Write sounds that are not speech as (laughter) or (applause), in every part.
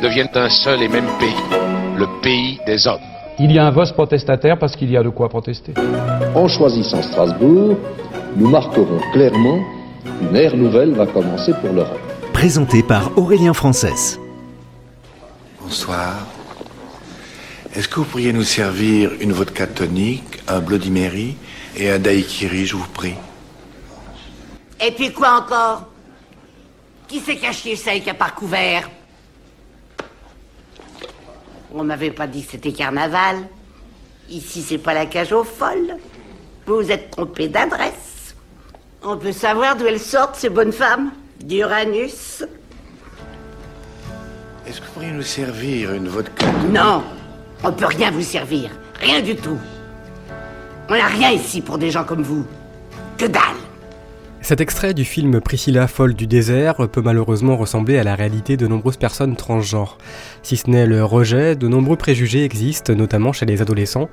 deviennent un seul et même pays, le pays des hommes. Il y a un vote protestataire parce qu'il y a de quoi protester. En choisissant Strasbourg, nous marquerons clairement qu'une ère nouvelle va commencer pour l'Europe. Présenté par Aurélien Frances. Bonsoir. Est-ce que vous pourriez nous servir une vodka tonique, un Bloody Mary et un daiquiri, je vous prie? Et puis quoi encore? Qui s'est caché ça avec un par couvert? On m'avait pas dit que c'était carnaval. Ici, c'est pas la cage aux folles. Vous vous êtes trompé d'adresse. On peut savoir d'où elles sortent, ces bonnes femmes? D'Uranus Est-ce que vous pourriez nous servir une vodka Non, on peut rien vous servir. Rien du tout. On n'a rien ici pour des gens comme vous. Que dalle cet extrait du film Priscilla folle du désert peut malheureusement ressembler à la réalité de nombreuses personnes transgenres. Si ce n'est le rejet, de nombreux préjugés existent, notamment chez les adolescents,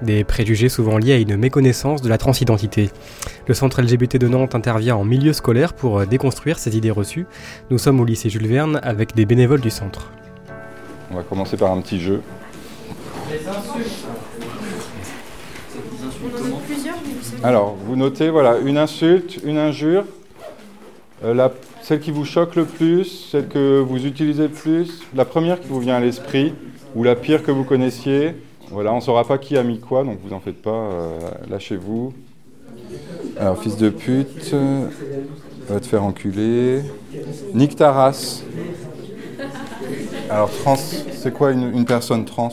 des préjugés souvent liés à une méconnaissance de la transidentité. Le centre LGBT de Nantes intervient en milieu scolaire pour déconstruire ces idées reçues. Nous sommes au lycée Jules Verne avec des bénévoles du centre. On va commencer par un petit jeu. Les insultes. Alors, vous notez, voilà, une insulte, une injure, euh, celle qui vous choque le plus, celle que vous utilisez le plus, la première qui vous vient à l'esprit, ou la pire que vous connaissiez. Voilà, on ne saura pas qui a mis quoi, donc vous en faites pas, euh, lâchez-vous. Alors, fils de pute, va te faire enculer. Nique ta race. Alors, trans, c'est quoi une personne trans?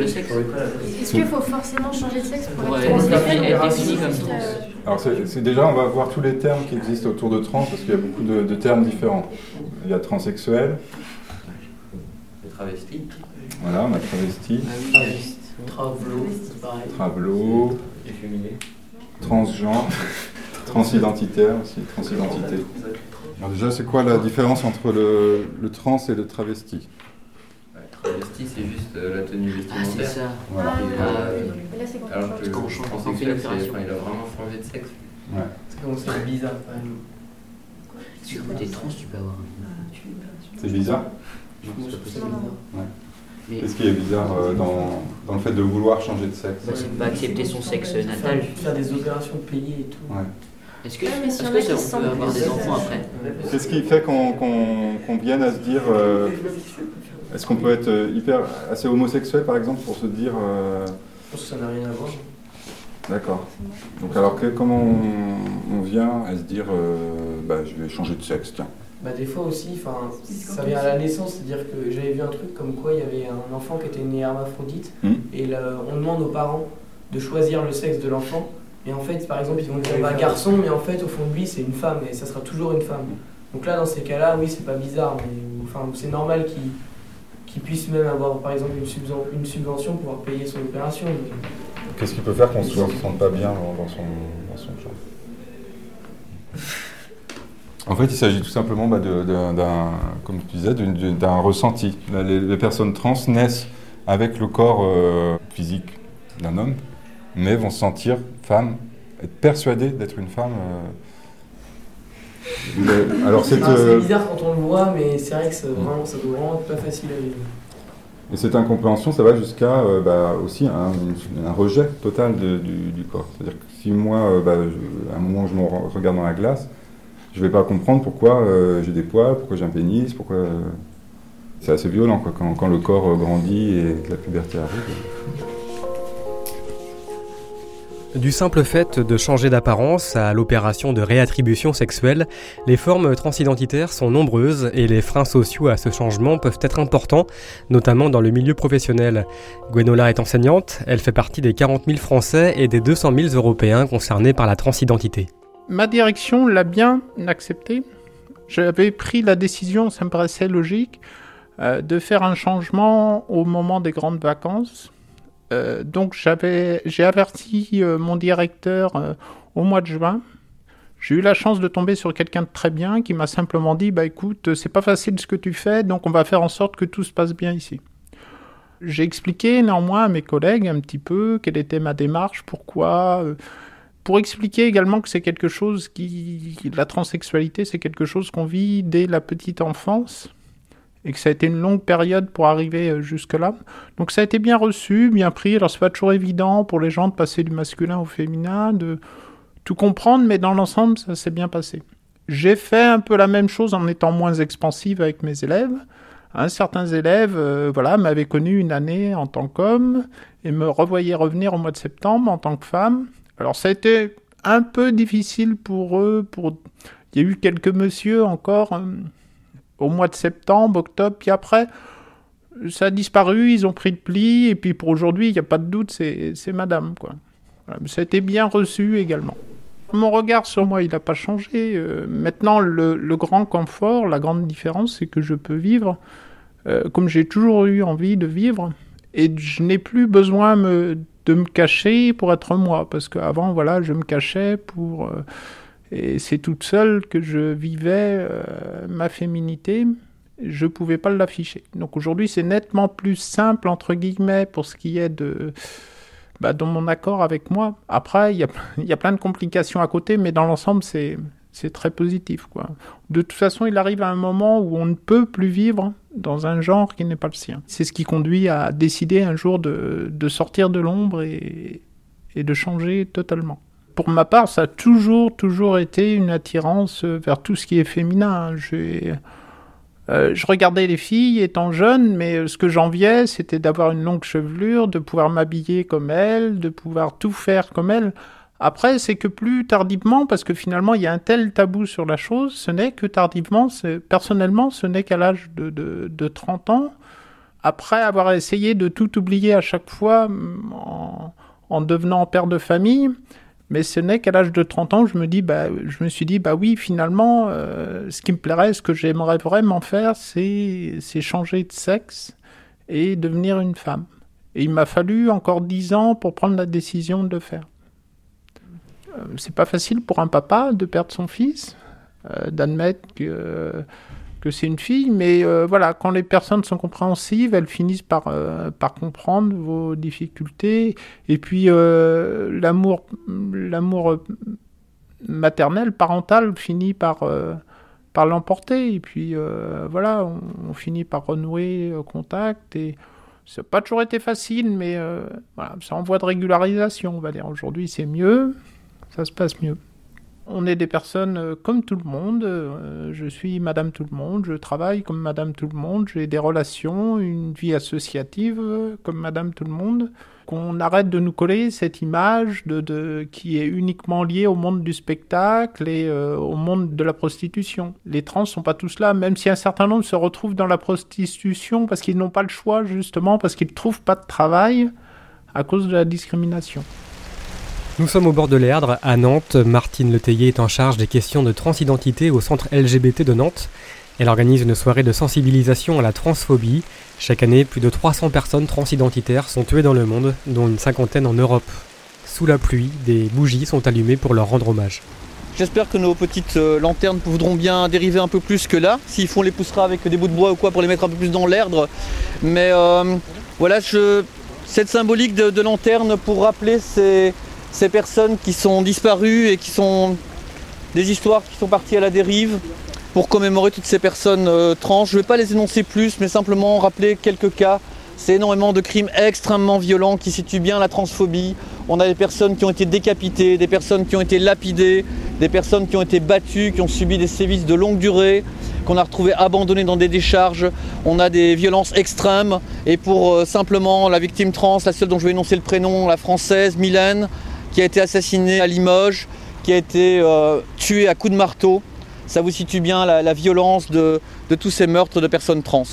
Est-ce qu'il faut forcément changer de sexe pour ouais, être défini comme trans Alors c'est déjà, on va voir tous les termes qui existent autour de trans parce qu'il y a beaucoup de, de, termes différents. Il y a transsexuel. Les travestis. Voilà, on a travesti. Travelo, pareil. Travelo. Efféminé. Transgenre. (laughs) transidentitaire aussi, transidentité. Alors déjà, c'est quoi la différence entre le, le trans et le travesti? Travesti, c'est juste euh, la tenue vestimentaire. Ah, c'est ça. Voilà. Euh, quand alors que le transsexuel, enfin, il a vraiment changé de sexe. Ouais. C'est comme c'est bizarre quand même. Est-ce que des trans, tu peux avoir C'est bizarre Non, c'est pas possible. Ouais. Qu'est-ce qui est bizarre euh, dans, dans, le fait de vouloir changer de sexe? Bah, C'est pas accepter son sexe natal. Faire des opérations payées et tout. Ouais. Est-ce que, est -ce que ça, on peut avoir des enfants après? Qu'est-ce qui fait qu'on qu qu vienne à se dire euh, est-ce qu'on peut être hyper assez homosexuel par exemple pour se dire euh... Je pense que ça n'a rien à voir. D'accord. Donc alors que, comment on, on, vient à se dire euh, bah, je vais changer de sexe tiens bah, des fois aussi, ça vient à la naissance, c'est-à-dire que j'avais vu un truc comme quoi il y avait un enfant qui était né hermaphrodite mmh. et là, on demande aux parents de choisir le sexe de l'enfant et en fait, par exemple, ils vont dire bah, garçon, mais en fait, au fond de lui, c'est une femme et ça sera toujours une femme. Donc là, dans ces cas-là, oui, c'est pas bizarre, mais enfin, c'est normal qu'il qu puisse même avoir, par exemple, une, une subvention pour pouvoir payer son opération. Qu'est-ce qui peut faire qu'on ne se sente pas bien dans son, dans son genre En fait, il s'agit tout simplement bah, d'un, comme tu disais, d'un ressenti. Les, les, personnes trans naissent avec le corps euh, physique d'un homme, mais vont se sentir femmes, être persuadées d'être une femme. Euh... Mais, alors c'est euh... bizarre quand on le voit, mais c'est vrai que ça, vraiment, ça doit vraiment être pas facile à vivre. Et cette incompréhension, ça va jusqu'à euh, bah, aussi un, un, rejet total de, du, du, corps. C'est-à-dire que si moi, euh, bah, je, à un moment, je me regarde dans la glace, je ne vais pas comprendre pourquoi j'ai des poils, pourquoi j'ai un pénis, pourquoi. C'est assez violent quoi, quand, quand, le corps grandit et que la puberté arrive. Du simple fait de changer d'apparence à l'opération de réattribution sexuelle, les formes transidentitaires sont nombreuses et les freins sociaux à ce changement peuvent être importants, notamment dans le milieu professionnel. Gwenola est enseignante, elle fait partie des 40 000 Français et des 200 000 Européens concernés par la transidentité. Ma direction l'a bien accepté. J'avais pris la décision, ça me paraissait logique. euh, de faire un changement au moment des grandes vacances. Euh, donc j'avais, j'ai averti euh, mon directeur au mois de juin. J'ai eu la chance de tomber sur quelqu'un de très bien qui m'a simplement dit bah écoute c'est pas facile ce que tu fais donc on va faire en sorte que tout se passe bien ici. J'ai expliqué néanmoins à mes collègues un petit peu quelle était ma démarche, pourquoi pour expliquer également que c'est quelque chose qui la transsexualité c'est quelque chose qu'on vit dès la petite enfance et que ça a été une longue période pour arriver euh, jusque-là. Donc ça a été bien reçu, bien pris. Alors c'est pas toujours évident pour les gens de passer du masculin au féminin, de tout comprendre, mais dans l'ensemble, ça s'est bien passé. J'ai fait un peu la même chose en étant moins expansive avec mes élèves. Hein, certains élèves euh, voilà, m'avaient connu une année en tant qu'homme et me revoyaient revenir au mois de septembre en tant que femme. Alors ça a été un peu difficile pour eux. Pour... Il y a eu quelques messieurs encore. Euh, au mois de septembre, octobre, puis après, ça a disparu, ils ont pris le pli, et puis pour aujourd'hui, il n'y a pas de doute, c'est madame, quoi. Ça a été bien reçu également. Mon regard sur moi, il n'a pas changé. Euh, maintenant, le, grand confort, la grande différence, c'est que je peux vivre euh, comme j'ai toujours eu envie de vivre, et je n'ai plus besoin de me cacher pour être moi, parce qu'avant, voilà, je me cachais pour... Euh, et c'est toute seule que je vivais euh, ma féminité. Je ne pouvais pas l'afficher. Donc aujourd'hui, c'est nettement plus simple, entre guillemets, pour ce qui est de. Bah, dans mon accord avec moi. Après, il y a, (laughs) y a plein de complications à côté, mais dans l'ensemble, c'est, c'est très positif. Quoi. De toute façon, il arrive à un moment où on ne peut plus vivre dans un genre qui n'est pas le sien. C'est ce qui conduit à décider un jour de, de sortir de l'ombre et, et de changer totalement pour ma part, ça a toujours, toujours été une attirance vers tout ce qui est féminin. Euh, je regardais les filles étant jeune, mais ce que j'enviais, c'était d'avoir une longue chevelure, de pouvoir m'habiller comme elles, de pouvoir tout faire comme elles. Après, c'est que plus tardivement, parce que finalement, il y a un tel tabou sur la chose, ce n'est que tardivement, personnellement, ce n'est qu'à l'âge de, de, 30 ans, après avoir essayé de tout oublier à chaque fois en, en devenant père de famille, mais ce n'est qu'à l'âge de 30 ans, je me, dis, bah, je me suis dit, bah oui, finalement, euh, ce qui me plairait, ce que j'aimerais vraiment faire, c'est changer de sexe et devenir une femme. Et il m'a fallu encore 10 ans pour prendre la décision de le faire. Euh, c'est pas facile pour un papa de perdre son fils, euh, d'admettre que que c'est une fille, mais euh, voilà, quand les personnes sont compréhensives, elles finissent par, euh, par comprendre vos difficultés, et puis euh, l'amour, l'amour maternel, parental, finit par, par l'emporter, et puis voilà, on, finit par renouer contact, et ça n'a pas toujours été facile, mais voilà, c'est en voie de régularisation, on va dire. Aujourd'hui, c'est mieux, ça se passe mieux. On est des personnes euh, comme tout le monde. Euh, je suis Madame tout le monde. Je travaille comme Madame tout le monde. J'ai des relations, une vie associative euh, comme Madame tout le monde. Qu'on arrête de nous coller cette image de, qui est uniquement liée au monde du spectacle et au monde de la prostitution. Les trans sont pas tous là, même si un certain nombre se retrouvent dans la prostitution parce qu'ils n'ont pas le choix justement parce qu'ils ne trouvent pas de travail à cause de la discrimination. Nous sommes au bord de l'Erdre, à Nantes. Martine Letellier est en charge des questions de transidentité au centre LGBT de Nantes. Elle organise une soirée de sensibilisation à la transphobie. Chaque année, plus de 300 personnes transidentitaires sont tuées dans le monde, dont une cinquantaine en Europe. Sous la pluie, des bougies sont allumées pour leur rendre hommage. J'espère que nos petites euh, lanternes voudront bien dériver un peu plus que là. S'il faut, on les poussera avec des bouts de bois ou quoi pour les mettre un peu plus dans l'Erdre. Mais euh, voilà, je... cette symbolique de, de lanterne pour rappeler ces, ces personnes qui sont disparues et qui sont des histoires qui sont parties à la dérive pour commémorer toutes ces personnes euh, trans. Je ne vais pas les énoncer plus, mais simplement rappeler quelques cas. C'est énormément de crimes extrêmement violents qui situent bien la transphobie. On a des personnes qui ont été décapitées, des personnes qui ont été lapidées, des personnes qui ont été battues, qui ont subi des sévices de longue durée, qu'on a retrouvées abandonnées dans des décharges. On a des violences extrêmes. Et pour euh, simplement la victime trans, la seule dont je vais énoncer le prénom, la française, Mylène, qui a été assassiné à Limoges, qui a été euh, tué à coups de marteau. Ça vous situe bien la, violence de, tous ces meurtres de personnes trans.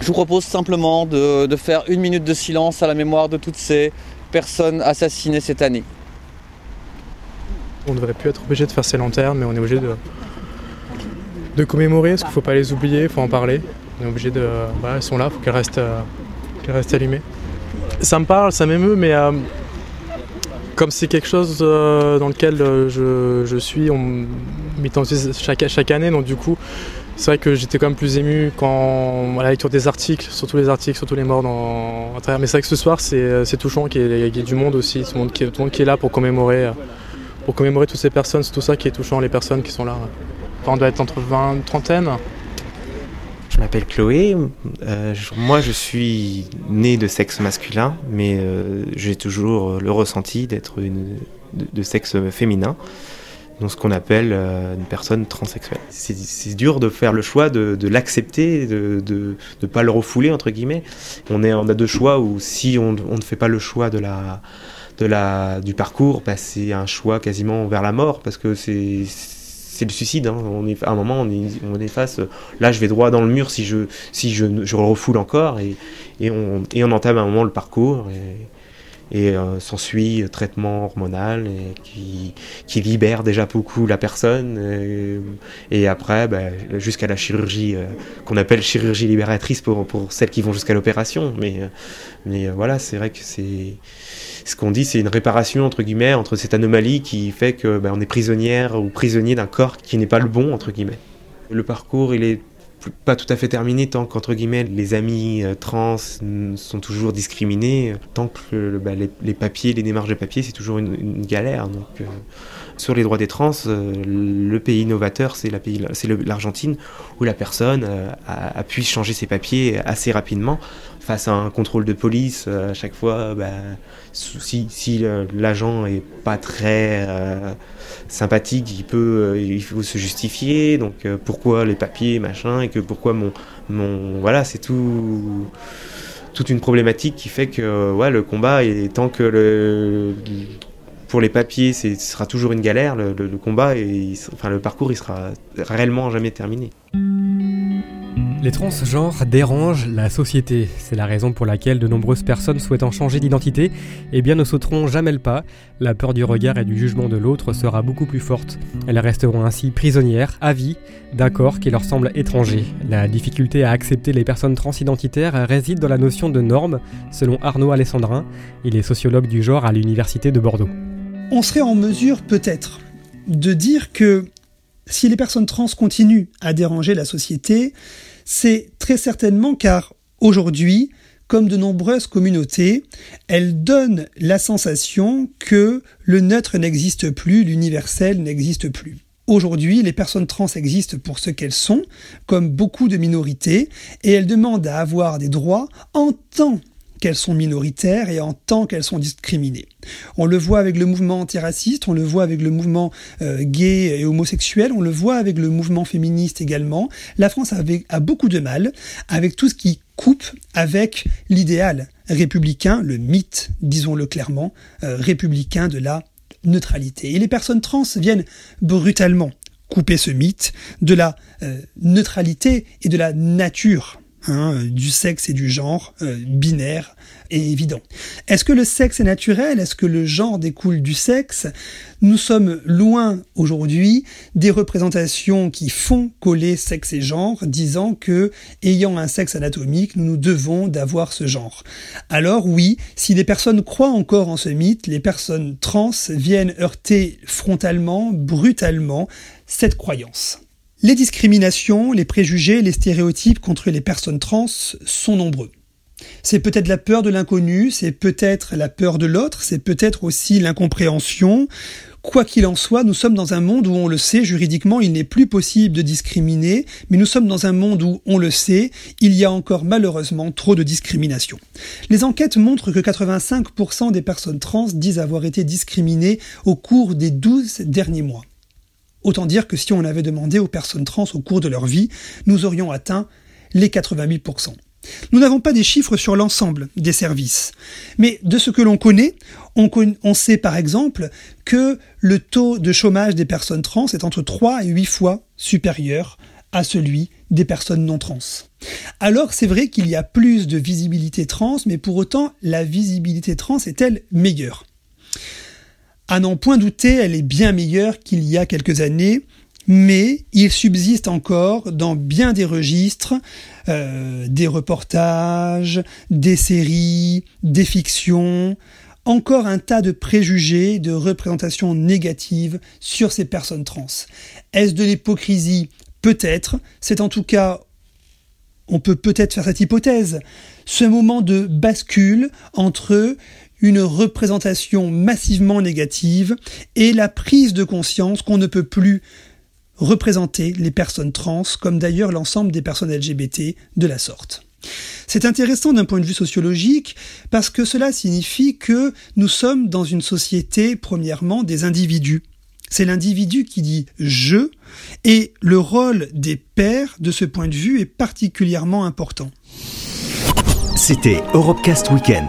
Je vous propose simplement de, de, faire une minute de silence à la mémoire de toutes ces personnes assassinées cette année. On ne devrait plus être obligé de faire ces lanternes, mais on est obligé de, de commémorer, parce qu'il ne faut pas les oublier, il faut en parler. On est obligé de. Voilà, elles sont là, faut qu'elles restent, qu'elles restent allumées. Ça me parle, ça m'émeut, mais comme c'est quelque chose dans lequel je, suis, on chaque, chaque année, donc du coup, c'est vrai que j'étais quand même plus ému quand à la lecture des articles, surtout les articles, surtout les morts. Mais c'est vrai que ce soir, c'est touchant qu'il y, ait du monde aussi, tout le monde, qui, est là pour commémorer, pour commémorer toutes ces personnes. C'est tout ça qui est touchant, les personnes qui sont là. on doit être entre 20 et trentaine. Je m'appelle Chloé. Euh, moi, je suis né de sexe masculin, mais euh, j'ai toujours le ressenti d'être de, sexe féminin donc ce qu'on appelle euh, une personne transsexuelle. C'est dur de faire le choix de, l'accepter, de ne pas le refouler, entre guillemets. On, a deux choix où si on, ne fait pas le choix du parcours, bah, c'est un choix quasiment vers la mort, parce que c'est c'est le suicide. Hein. On est, à un moment, on est, face. Là, je vais droit dans le mur si je, si je, refoule encore, et, on, entame à un moment le parcours. Et, et euh, s'ensuit traitement hormonal qui, libère déjà beaucoup la personne et, après bah, jusqu'à la chirurgie euh, qu'on appelle chirurgie libératrice pour, celles qui vont jusqu'à l'opération euh, mais voilà c'est vrai que c'est ce qu'on dit c'est une réparation entre guillemets entre cette anomalie qui fait que bah, on est prisonnière ou prisonnier d'un corps qui n'est pas le bon entre guillemets le parcours il est pas tout à fait terminé tant qu'entre guillemets les amis euh, trans sont toujours discriminés, tant que bah, les, papiers, les démarches de papier, c'est toujours une, galère. Donc, euh, sur les droits des trans, euh, le pays innovateur, c'est l'Argentine, où la personne a, pu changer ses papiers assez rapidement face à un contrôle de police. à chaque fois, bah, si, l'agent est pas très sympathique, il peut, euh, il faut se justifier. Donc euh, pourquoi les papiers, machin, et que pourquoi mon, mon, voilà, c'est tout, toute une problématique qui fait que ouais, le combat est tant que le, pour les papiers, ce sera toujours une galère. Le, combat, et, enfin le parcours, il sera réellement jamais terminé. Les transgenres dérangent la société. C'est la raison pour laquelle de nombreuses personnes souhaitant changer d'identité eh bien, ne sauteront jamais le pas. La peur du regard et du jugement de l'autre sera beaucoup plus forte. Elles resteront ainsi prisonnières, à vie, d'un corps qui leur semble étranger. La difficulté à accepter les personnes transidentitaires réside dans la notion de norme, selon Arnaud Alessandrin. Il est sociologue du genre à l'Université de Bordeaux. On serait en mesure peut-être de dire que si les personnes trans continuent à déranger la société, c'est très certainement car aujourd'hui, comme de nombreuses communautés, elles donnent la sensation que le neutre n'existe plus, l'universel n'existe plus. Aujourd'hui, les personnes trans existent pour ce qu'elles sont, comme beaucoup de minorités, et elles demandent à avoir des droits en tant qu'elles sont minoritaires et en tant qu'elles sont discriminées. On le voit avec le mouvement antiraciste, on le voit avec le mouvement euh, gay et homosexuel, on le voit avec le mouvement féministe également. La France a beaucoup de mal avec tout ce qui coupe avec l'idéal républicain, le mythe, disons-le clairement, euh, républicain de la neutralité. Et les personnes trans viennent brutalement couper ce mythe de la euh, neutralité et de la nature Hein, du sexe et du genre, euh, binaire et évident. Est-ce que le sexe est naturel? Est-ce que le genre découle du sexe? Nous sommes loin aujourd'hui des représentations qui font coller sexe et genre, disant que, ayant un sexe anatomique, nous nous devons d'avoir ce genre. Alors oui, si les personnes croient encore en ce mythe, les personnes trans viennent heurter frontalement, brutalement, cette croyance. Les discriminations, les préjugés, les stéréotypes contre les personnes trans sont nombreux. C'est peut-être la peur de l'inconnu, c'est peut-être la peur de l'autre, c'est peut-être aussi l'incompréhension. Quoi qu'il en soit, nous sommes dans un monde où on le sait, juridiquement, il n'est plus possible de discriminer, mais nous sommes dans un monde où, on le sait, il y a encore malheureusement trop de discrimination. Les enquêtes montrent que 85% des personnes trans disent avoir été discriminées au cours des 12 derniers mois. Autant dire que si on avait demandé aux personnes trans au cours de leur vie, nous aurions atteint les 88%. Nous n'avons pas des chiffres sur l'ensemble des services, mais de ce que l'on connaît, on, sait par exemple que le taux de chômage des personnes trans est entre 3 et 8 fois supérieur à celui des personnes non trans. Alors c'est vrai qu'il y a plus de visibilité trans, mais pour autant la visibilité trans est-elle meilleure? À n'en point douter, elle est bien meilleure qu'il y a quelques années. mais il subsiste encore dans bien des registres euh, des reportages, des séries, des fictions, encore un tas de préjugés, de représentations négatives sur ces personnes trans. Est-ce de l'hypocrisie? Peut-être. C'est en tout cas, on peut peut-être faire cette hypothèse, ce moment de bascule entre une représentation massivement négative et la prise de conscience qu'on ne peut plus représenter les personnes trans, comme d'ailleurs l'ensemble des personnes LGBT de la sorte. C'est intéressant d'un point de vue sociologique parce que cela signifie que nous sommes dans une société, premièrement, des individus. C'est l'individu qui dit je, et le rôle des pères, de ce point de vue, est particulièrement important. C'était Europecast Weekend.